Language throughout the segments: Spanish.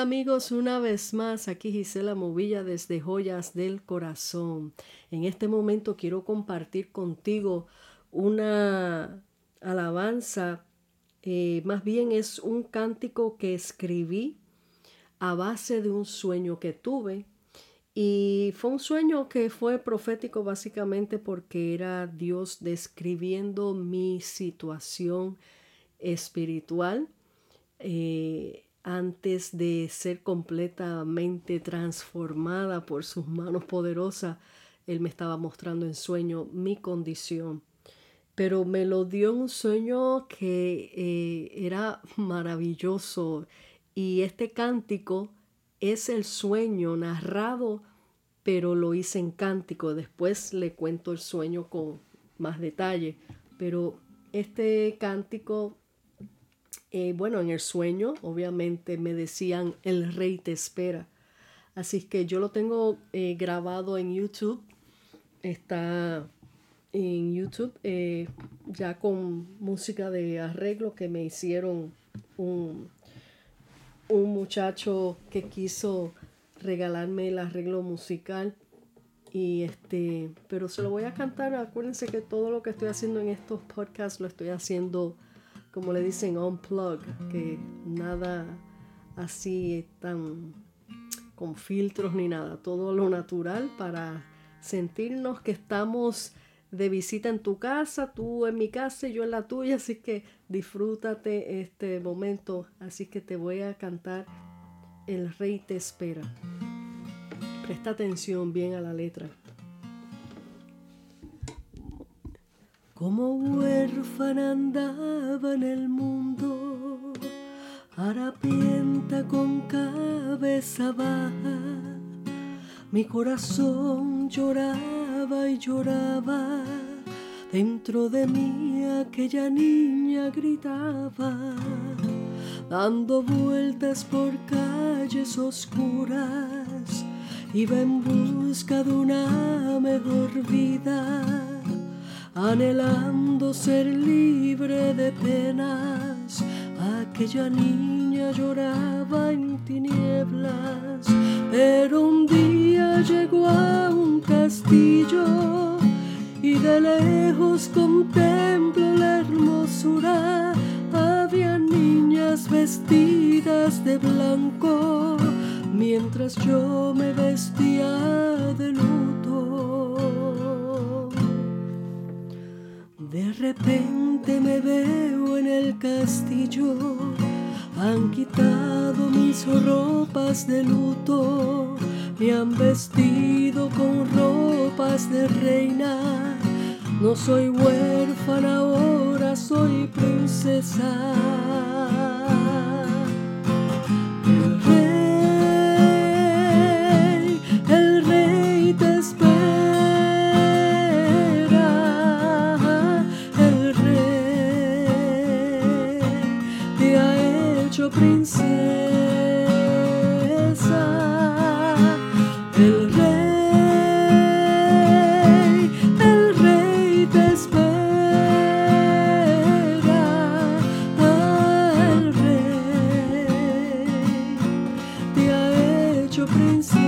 Amigos, una vez más aquí Gisela Movilla desde Joyas del Corazón. En este momento quiero compartir contigo una alabanza, eh, más bien es un cántico que escribí a base de un sueño que tuve y fue un sueño que fue profético básicamente porque era Dios describiendo mi situación espiritual eh, antes de ser completamente transformada por sus manos poderosas. Él me estaba mostrando en sueño mi condición. Pero me lo dio un sueño que eh, era maravilloso. Y este cántico es el sueño narrado, pero lo hice en cántico. Después le cuento el sueño con más detalle. Pero este cántico, eh, bueno, en el sueño, obviamente me decían, el rey te espera. Así que yo lo tengo eh, grabado en YouTube. Está en YouTube eh, ya con música de arreglo que me hicieron un un muchacho que quiso regalarme el arreglo musical y este, pero se lo voy a cantar. Acuérdense que todo lo que estoy haciendo en estos podcasts lo estoy haciendo, como le dicen, unplug, que nada así tan con filtros ni nada, todo lo natural para sentirnos que estamos de visita en tu casa, tú en mi casa y yo en la tuya, así que disfrútate este momento, así que te voy a cantar El Rey te espera. Presta atención bien a la letra. Como huérfana andaba en el mundo, harapienta con cabeza baja, mi corazón lloraba y lloraba. Dentro de mí aquella niña gritaba, dando vueltas por calles oscuras, iba en busca de una mejor vida, anhelando ser libre de penas. Aquella niña lloraba en tinieblas, pero un día llegó a un castillo y de lejos contemplo la hermosura. Había niñas vestidas de blanco mientras yo me vestía de luto. De repente me veo en el castillo, han quitado mis ropas de luto me han vestido con ropas de reina. No soy huérfana, ahora soy princesa. o príncipe.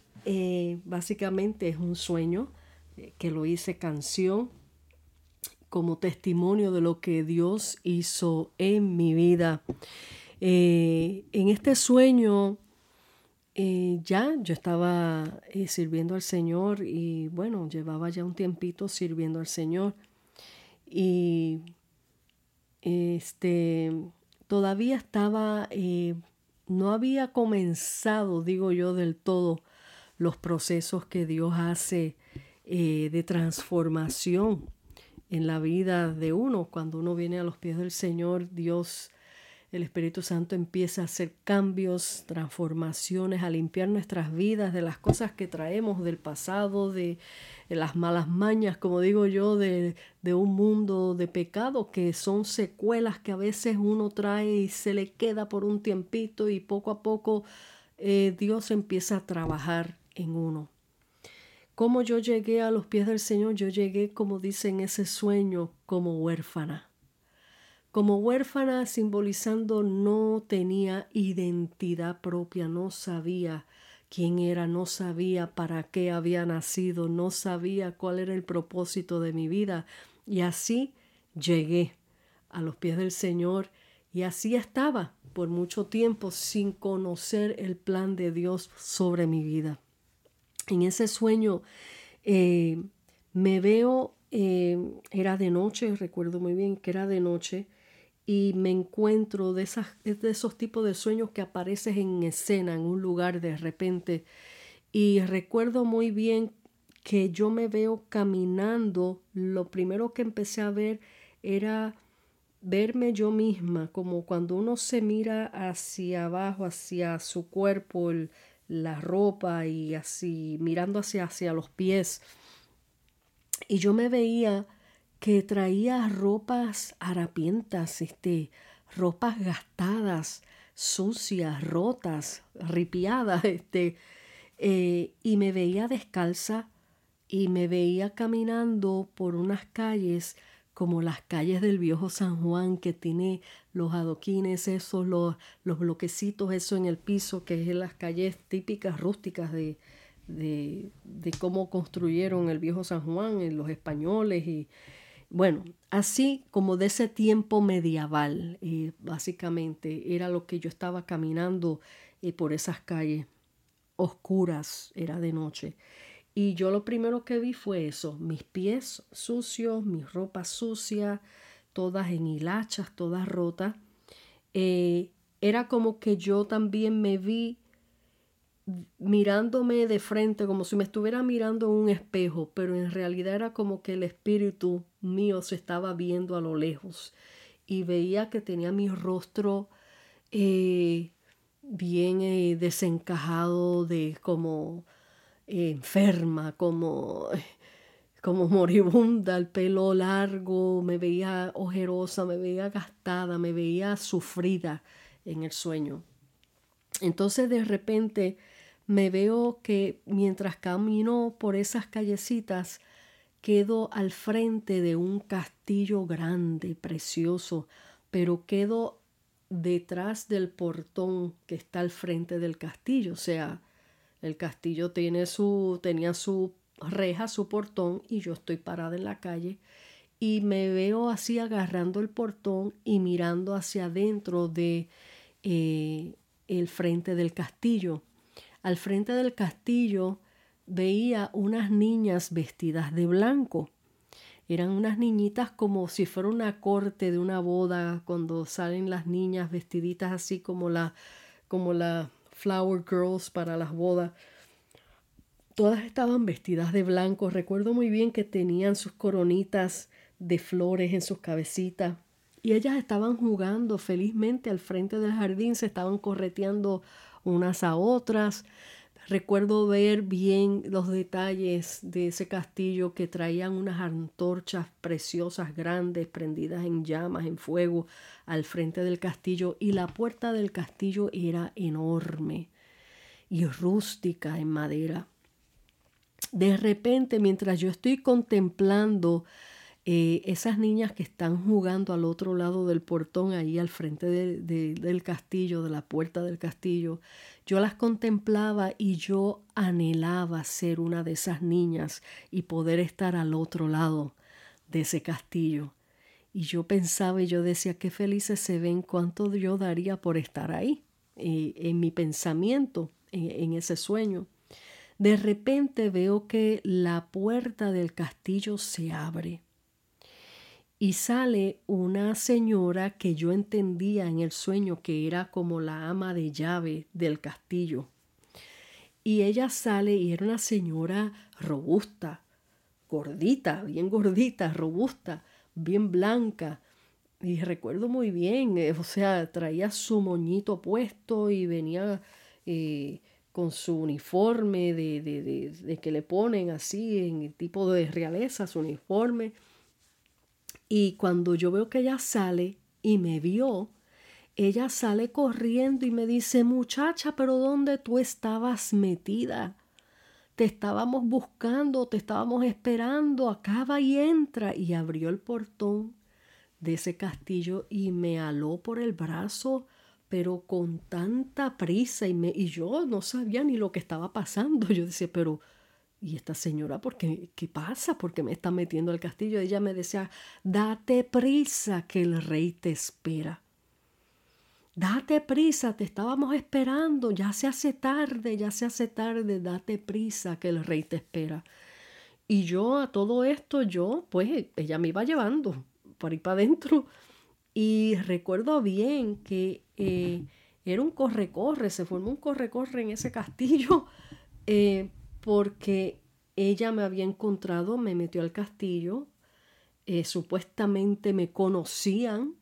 eh, básicamente es un sueño eh, que lo hice canción como testimonio de lo que Dios hizo en mi vida. Eh, en este sueño ya yo estaba sirviendo al Señor y bueno, llevaba ya un tiempito sirviendo al Señor y este todavía estaba no había comenzado, digo yo, del todo los procesos que Dios hace eh, de transformación en la vida de uno. Cuando uno viene a los pies del Señor, Dios el Espíritu Santo empieza a hacer cambios, transformaciones, a limpiar nuestras vidas de las cosas que traemos del pasado, de, las malas mañas, como digo yo, de, de, un mundo de pecado, que son secuelas que a veces uno trae y se le queda por un tiempito y poco a poco eh, Dios empieza a trabajar en uno. Como yo llegué a los pies del Señor, yo llegué, como dice en ese sueño, como huérfana como huérfana simbolizando no tenía identidad propia, no sabía quién era, no sabía para qué había nacido, no sabía cuál era el propósito de mi vida. Y así llegué a los pies del Señor y así estaba por mucho tiempo sin conocer el plan de Dios sobre mi vida. En ese sueño eh, me veo, eh, era de noche, recuerdo muy bien que era de noche, y me encuentro de, esas, de esos tipos de sueños que apareces en escena, en un lugar de repente. Y recuerdo muy bien que yo me veo caminando, lo primero que empecé a ver era verme yo misma, como cuando uno se mira hacia abajo, hacia su cuerpo, la ropa y así, mirando hacia, hacia los pies. Y yo me veía que traía ropas harapientas, este, ropas gastadas, sucias, rotas, ripiadas, este, eh, y me veía descalza y me veía caminando por unas calles como las calles del viejo San Juan que tiene los adoquines, esos, los, los bloquecitos, eso en el piso, que es las calles típicas rústicas de, de, de cómo construyeron el viejo San Juan, los españoles y, bueno, así como de ese tiempo medieval, eh, básicamente era lo que yo estaba caminando eh, por esas calles oscuras, era de noche. Y yo lo primero que vi fue eso, mis pies sucios, mis ropas sucias, todas en hilachas, todas rotas. Eh, era como que yo también me vi mirándome de frente, como si me estuviera mirando en un espejo, pero en realidad era como que el espíritu mío se estaba viendo a lo lejos y veía que tenía mi rostro eh, bien eh, desencajado, de como enferma, como, como moribunda, el pelo largo, me veía ojerosa, me veía gastada, me veía sufrida en el sueño. Entonces de repente me veo que mientras camino por esas callecitas, quedo al frente de un castillo grande, precioso, pero quedo detrás del portón que está al frente del castillo. O sea, el castillo tiene su, tenía su reja, su portón, y yo estoy parada en la calle y me veo así agarrando el portón y mirando hacia adentro de eh, el frente del castillo. Al frente del castillo veía unas niñas vestidas de blanco. Eran unas niñitas como si fuera una corte de una boda, cuando salen las niñas vestiditas así como la, como la Flower Girls para las bodas. Todas estaban vestidas de blanco. Recuerdo muy bien que tenían sus coronitas de flores en sus cabecitas. Y ellas estaban jugando felizmente al frente del jardín, se estaban correteando unas a otras. Recuerdo ver bien los detalles de ese castillo que traían unas antorchas preciosas grandes prendidas en llamas, en fuego, al frente del castillo y la puerta del castillo era enorme y rústica en madera. De repente, mientras yo estoy contemplando eh, esas niñas que están jugando al otro lado del portón, ahí al frente del castillo, de la puerta del castillo, yo las contemplaba y yo anhelaba ser una de esas niñas y poder estar al otro lado de ese castillo. Y yo pensaba y yo decía, qué felices se ven, cuánto yo daría por estar ahí, eh, en mi pensamiento, en ese sueño. De repente veo que la puerta del castillo se abre y sale una señora que yo entendía en el sueño que era como la ama de llave del castillo. Y ella sale y era una señora robusta, gordita, bien gordita, robusta, bien blanca. Y recuerdo muy bien, eh, o sea, traía su moñito puesto y venía eh, con su uniforme de, de, de, que le ponen así en el tipo de realeza, su uniforme. Y cuando yo veo que ella sale y me vio, ella sale corriendo y me dice, muchacha, pero ¿dónde tú estabas metida? Te estábamos buscando, te estábamos esperando, acaba y entra. Y abrió el portón de ese castillo y me aló por el brazo, pero con tanta prisa y, me, y yo no sabía ni lo que estaba pasando. Yo decía, pero ¿y esta señora por qué, qué pasa? ¿Por qué me está metiendo al castillo? Ella me decía, date prisa que el rey te espera. Date prisa, te estábamos esperando, ya se hace tarde, ya se hace tarde, date prisa que el rey te espera. Y yo a todo esto, yo, pues ella me iba llevando por ahí para adentro. Y recuerdo bien que eh, era un corre-corre, se formó un corre-corre en ese castillo, eh, porque ella me había encontrado, me metió al castillo, eh, supuestamente me conocían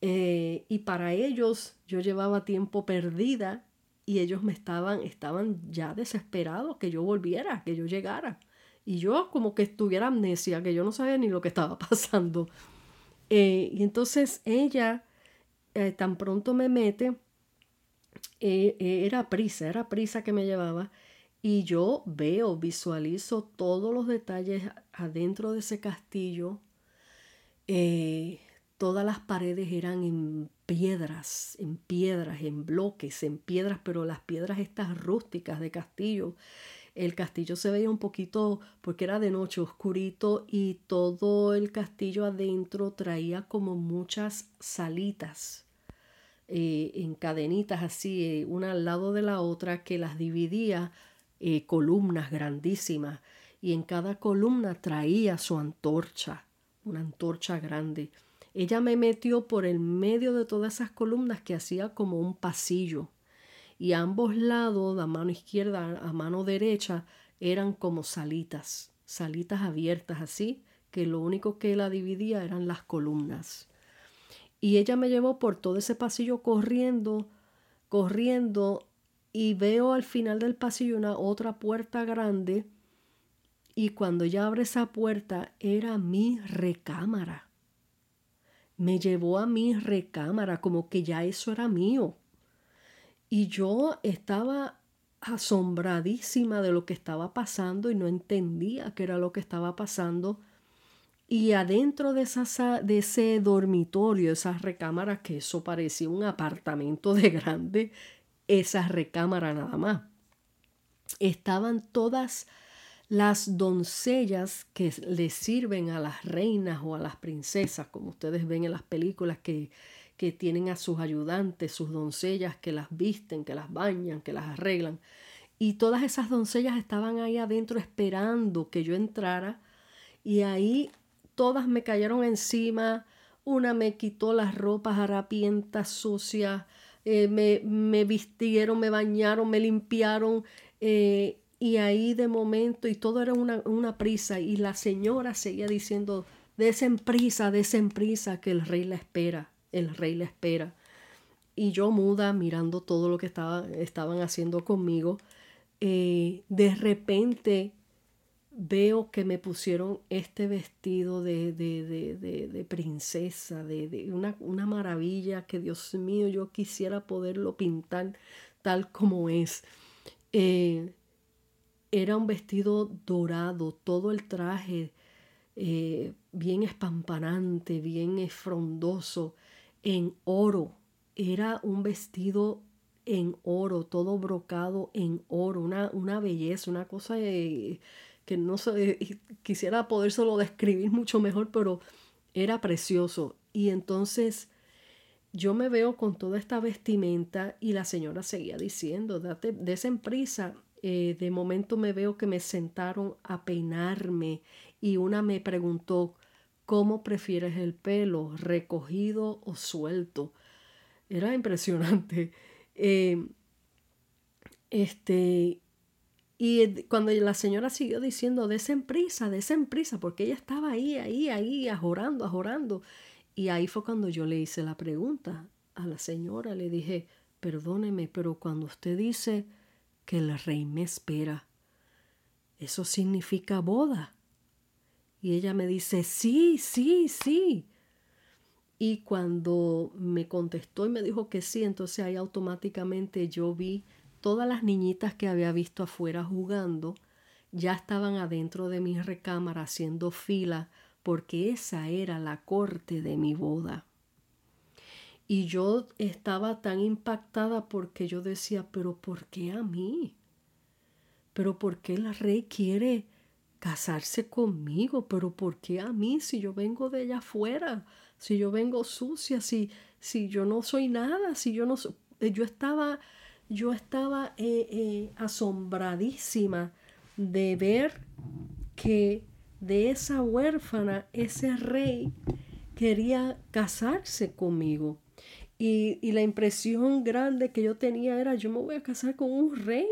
eh, y para ellos yo llevaba tiempo perdida y ellos me estaban, estaban ya desesperados que yo volviera, que yo llegara. Y yo como que estuviera amnesia, que yo no sabía ni lo que estaba pasando. Eh, y entonces ella tan pronto me mete, era prisa, era prisa que me llevaba. Y yo veo, visualizo todos los detalles adentro de ese castillo. Eh, Todas las paredes eran en piedras, en piedras, en bloques, en piedras, pero las piedras estas rústicas de castillo. El castillo se veía un poquito, porque era de noche, oscurito, y todo el castillo adentro traía como muchas salitas, eh, en cadenitas así, eh, una al lado de la otra, que las dividía columnas grandísimas, y en cada columna traía su antorcha, una antorcha grande. Ella me metió por el medio de todas esas columnas que hacía como un pasillo. Y a ambos lados, a mano izquierda, a mano derecha, eran como salitas, salitas abiertas así, que lo único que la dividía eran las columnas. Y ella me llevó por todo ese pasillo corriendo, corriendo, y veo al final del pasillo una otra puerta grande. Y cuando ella abre esa puerta, era mi recámara me llevó a mi recámara, como que ya eso era mío. Y yo estaba asombradísima de lo que estaba pasando y no entendía qué era lo que estaba pasando. Y adentro de, esa, de ese dormitorio, esas recámaras, que eso parecía un apartamento de grande, esa recámara nada más, estaban todas las doncellas que le sirven a las reinas o a las princesas, como ustedes ven en las películas que, que tienen a sus ayudantes, sus doncellas que las visten, que las bañan, que las arreglan. Y todas esas doncellas estaban ahí adentro esperando que yo entrara y ahí todas me cayeron encima, una me quitó las ropas harapientas, sucias, eh, me, me, vistieron, me bañaron, me limpiaron, eh, y ahí de momento, y todo era una, una prisa, y la señora seguía diciendo, desen prisa, desen prisa, que el rey la espera, el rey la espera. Y yo muda, mirando todo lo que estaba, estaban haciendo conmigo, eh, de repente veo que me pusieron este vestido de, de, de, de princesa, de, una, una, maravilla que Dios mío, yo quisiera poderlo pintar tal como es. Eh, era un vestido dorado, todo el traje eh, bien espampanante, bien frondoso, en oro. Era un vestido en oro, todo brocado en oro, una, una belleza, una cosa que no sé, quisiera solo describir mucho mejor, pero era precioso. Y entonces yo me veo con toda esta vestimenta y la señora seguía diciendo, date, desen prisa. Eh, de momento me veo que me sentaron a peinarme y una me preguntó, ¿cómo prefieres el pelo, recogido o suelto? Era impresionante. Eh, este, y cuando la señora siguió diciendo, desen prisa, desen prisa, porque ella estaba ahí, ahí, ahí, ajorando, ajorando. Y ahí fue cuando yo le hice la pregunta a la señora, le dije, perdóneme, pero cuando usted dice que el rey me espera, ¿eso significa boda? Y ella me dice, sí, sí, sí. Y cuando me contestó y me dijo que sí, entonces ahí automáticamente yo vi todas las niñitas que había visto afuera jugando, ya estaban adentro de mi recámara haciendo fila porque esa era la corte de mi boda. Y yo estaba tan impactada porque yo decía, pero ¿por qué a mí? ¿Pero por qué el rey quiere casarse conmigo? ¿Pero por qué a mí si yo vengo de allá afuera? Si yo vengo sucia, si, si yo no soy nada, si yo no soy... Yo estaba, yo estaba eh, eh, asombradísima de ver que de esa huérfana, ese rey quería casarse conmigo. Y, y, la impresión grande que yo tenía era, yo me voy a casar con un rey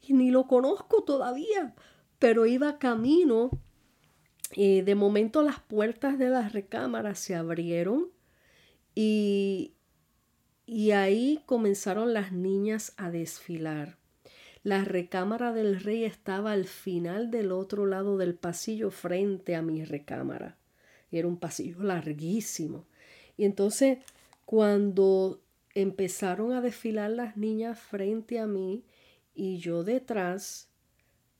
y ni lo conozco todavía, pero iba camino. Y de momento las puertas de las recámaras se abrieron y, y ahí comenzaron las niñas a desfilar. La recámara del rey estaba al final del otro lado del pasillo frente a mi recámara. Era un pasillo larguísimo. Y entonces cuando empezaron a desfilar las niñas frente a mí y yo detrás,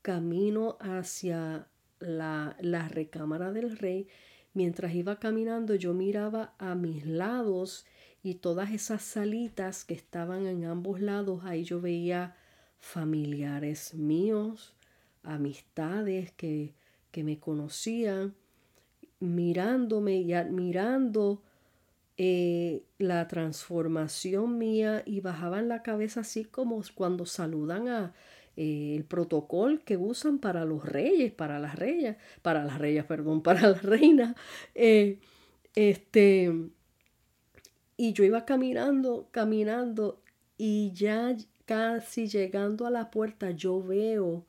camino hacia la, la recámara del rey, mientras iba caminando yo miraba a mis lados y todas esas salitas que estaban en ambos lados, ahí yo veía familiares míos, amistades que, que me conocían, mirándome y admirando eh, la transformación mía y bajaban la cabeza así como cuando saludan a eh, el protocolo que usan para los reyes, para las reyes, para las reyes, perdón, para las reinas. Eh, este, y yo iba caminando, caminando y ya casi llegando a la puerta, yo veo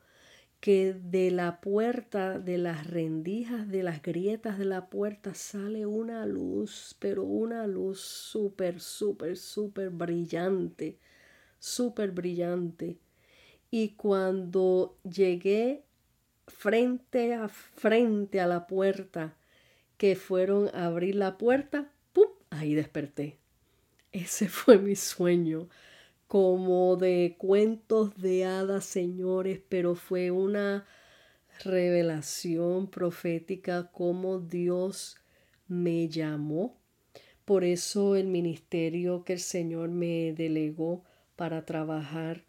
que de la puerta, de las rendijas, de las grietas de la puerta sale una luz, pero una luz súper, súper, súper brillante, súper brillante. Y cuando llegué frente a frente a la puerta, que fueron a abrir la puerta, ¡pum! Ahí desperté. Ese fue mi sueño como de cuentos de hadas, señores, pero fue una revelación profética como Dios me llamó. Por eso el ministerio que el Señor me delegó para trabajar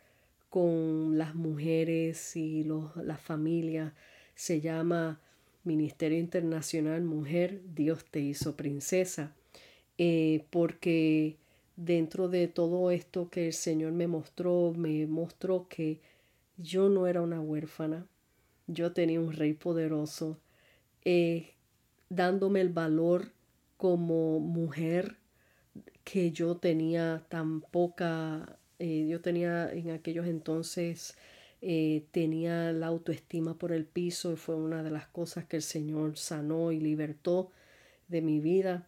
con las mujeres y los, las familias se llama Ministerio Internacional Mujer, Dios te hizo princesa, eh, porque dentro de todo esto que el Señor me mostró, me mostró que yo no era una huérfana, yo tenía un rey poderoso, eh, dándome el valor como mujer que yo tenía tan poca, eh, yo tenía en aquellos entonces, eh, tenía la autoestima por el piso y fue una de las cosas que el Señor sanó y libertó de mi vida.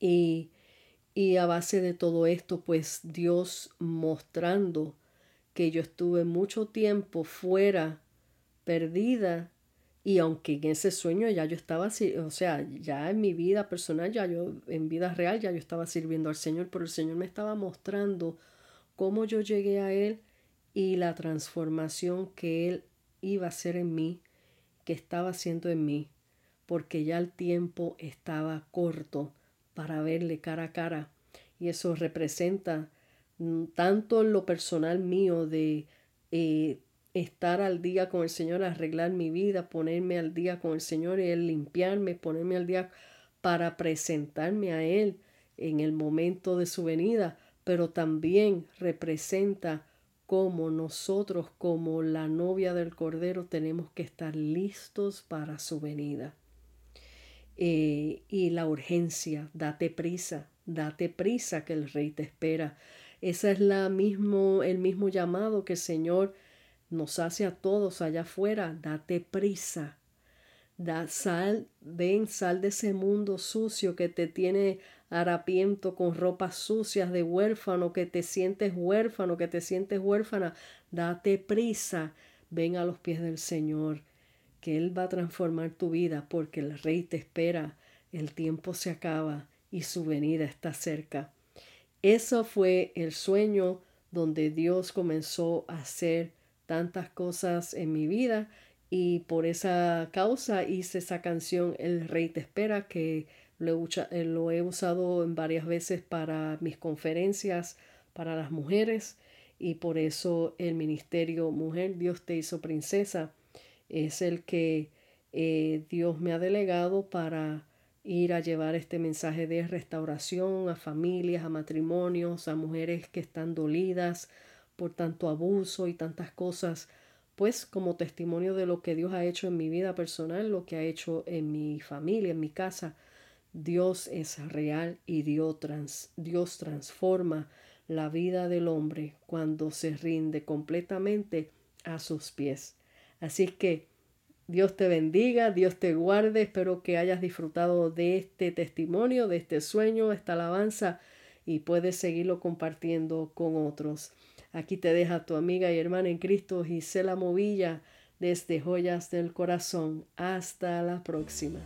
Y y a base de todo esto, pues Dios mostrando que yo estuve mucho tiempo fuera, perdida, y aunque en ese sueño ya yo estaba, o sea, ya en mi vida personal, ya yo, en vida real, ya yo estaba sirviendo al Señor, pero el Señor me estaba mostrando cómo yo llegué a Él y la transformación que Él iba a hacer en mí, que estaba haciendo en mí, porque ya el tiempo estaba corto para verle cara a cara. Y eso representa mm, tanto lo personal mío de eh, estar al día con el Señor, arreglar mi vida, ponerme al día con el Señor y Él limpiarme, ponerme al día para presentarme a Él en el momento de su venida, pero también representa cómo nosotros, como la novia del Cordero, tenemos que estar listos para su venida. Eh, y la urgencia, date prisa, date prisa que el Rey te espera. Ese es la mismo, el mismo llamado que el Señor nos hace a todos allá afuera, date prisa. Da sal, ven, sal de ese mundo sucio que te tiene harapiento con ropas sucias de huérfano, que te sientes huérfano, que te sientes huérfana. Date prisa, ven a los pies del Señor, que Él va a transformar tu vida porque el Rey te espera, el tiempo se acaba y su venida está cerca. Eso fue el sueño donde Dios comenzó a hacer tantas cosas en mi vida y por esa causa hice esa canción El Rey te espera que lo he, eh, usado en varias veces para mis conferencias para las mujeres y por eso el ministerio Mujer Dios te hizo princesa es el que eh, Dios me ha delegado para ir a llevar este mensaje de restauración a familias, a matrimonios, a mujeres que están dolidas, por tanto abuso y tantas cosas, pues como testimonio de lo que Dios ha hecho en mi vida personal, lo que ha hecho en mi familia, en mi casa. Dios es real y Dios, trans, Dios transforma la vida del hombre cuando se rinde completamente a sus pies. Así que Dios te bendiga, Dios te guarde, espero que hayas disfrutado de este testimonio, de este sueño, esta alabanza y puedes seguirlo compartiendo con otros. Aquí te deja tu amiga y hermana en Cristo Gisela Movilla desde Joyas del Corazón. Hasta la próxima.